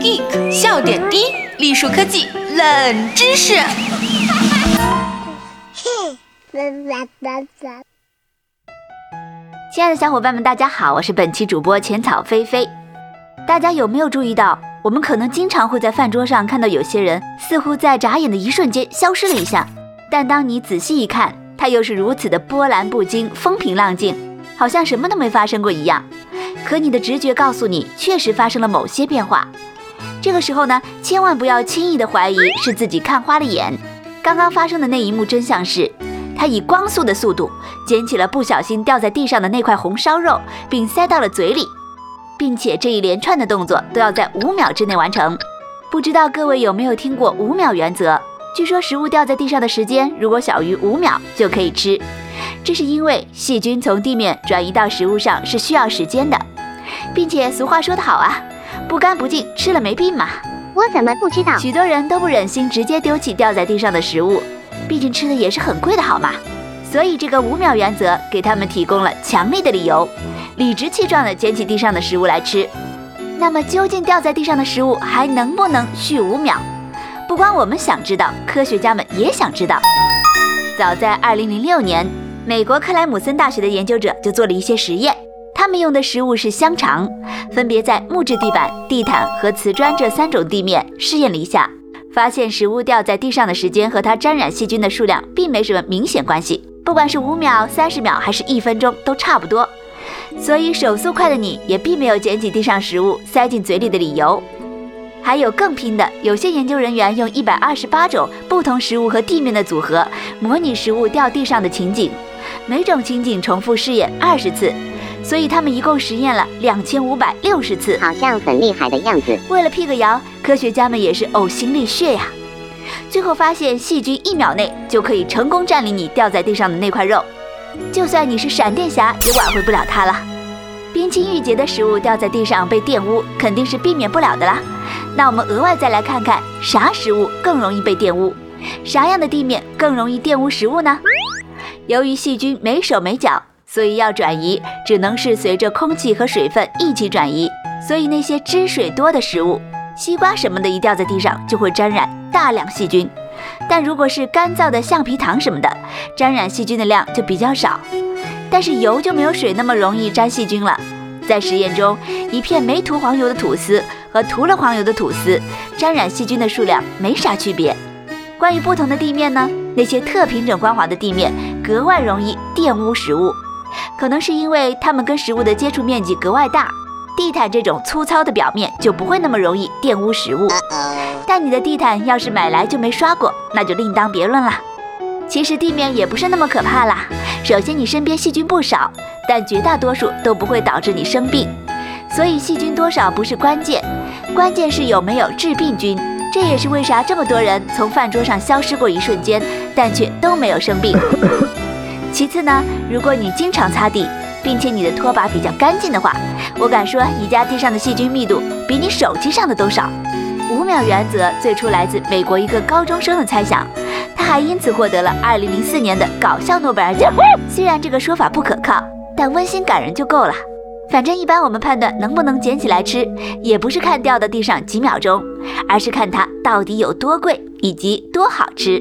Geek 笑点低，栗树科技冷知识。亲爱的小伙伴们，大家好，我是本期主播浅草菲菲。大家有没有注意到，我们可能经常会在饭桌上看到有些人似乎在眨眼的一瞬间消失了一下，但当你仔细一看，他又是如此的波澜不惊、风平浪静，好像什么都没发生过一样。可你的直觉告诉你，确实发生了某些变化。这个时候呢，千万不要轻易的怀疑是自己看花了眼。刚刚发生的那一幕真相是。他以光速的速度捡起了不小心掉在地上的那块红烧肉，并塞到了嘴里，并且这一连串的动作都要在五秒之内完成。不知道各位有没有听过五秒原则？据说食物掉在地上的时间如果小于五秒就可以吃，这是因为细菌从地面转移到食物上是需要时间的，并且俗话说得好啊，不干不净吃了没病嘛。我怎么不知道？许多人都不忍心直接丢弃掉在地上的食物。毕竟吃的也是很贵的，好吗？所以这个五秒原则给他们提供了强力的理由，理直气壮地捡起地上的食物来吃。那么究竟掉在地上的食物还能不能续五秒？不光我们想知道，科学家们也想知道。早在2006年，美国克莱姆森大学的研究者就做了一些实验，他们用的食物是香肠，分别在木质地板、地毯和瓷砖这三种地面试验了一下。发现食物掉在地上的时间和它沾染细菌的数量并没什么明显关系，不管是五秒、三十秒还是一分钟都差不多。所以手速快的你也并没有捡起地上食物塞进嘴里的理由。还有更拼的，有些研究人员用一百二十八种不同食物和地面的组合模拟食物掉地上的情景，每种情景重复试验二十次。所以他们一共实验了两千五百六十次，好像很厉害的样子。为了辟个谣，科学家们也是呕心沥血呀。最后发现，细菌一秒内就可以成功占领你掉在地上的那块肉，就算你是闪电侠，也挽回不了它了。冰清玉洁的食物掉在地上被玷污，肯定是避免不了的啦。那我们额外再来看看，啥食物更容易被玷污？啥样的地面更容易玷污食物呢？由于细菌没手没脚。所以要转移，只能是随着空气和水分一起转移。所以那些汁水多的食物，西瓜什么的，一掉在地上就会沾染大量细菌。但如果是干燥的橡皮糖什么的，沾染细菌的量就比较少。但是油就没有水那么容易沾细菌了。在实验中，一片没涂黄油的吐司和涂了黄油的吐司，沾染细菌的数量没啥区别。关于不同的地面呢？那些特平整光滑的地面格外容易玷污食物。可能是因为它们跟食物的接触面积格外大，地毯这种粗糙的表面就不会那么容易玷污食物。但你的地毯要是买来就没刷过，那就另当别论了。其实地面也不是那么可怕啦。首先你身边细菌不少，但绝大多数都不会导致你生病，所以细菌多少不是关键，关键是有没有致病菌。这也是为啥这么多人从饭桌上消失过一瞬间，但却都没有生病。其次呢，如果你经常擦地，并且你的拖把比较干净的话，我敢说你家地上的细菌密度比你手机上的都少。五秒原则最初来自美国一个高中生的猜想，他还因此获得了2004年的搞笑诺贝尔奖。虽然这个说法不可靠，但温馨感人就够了。反正一般我们判断能不能捡起来吃，也不是看掉到地上几秒钟，而是看它到底有多贵以及多好吃。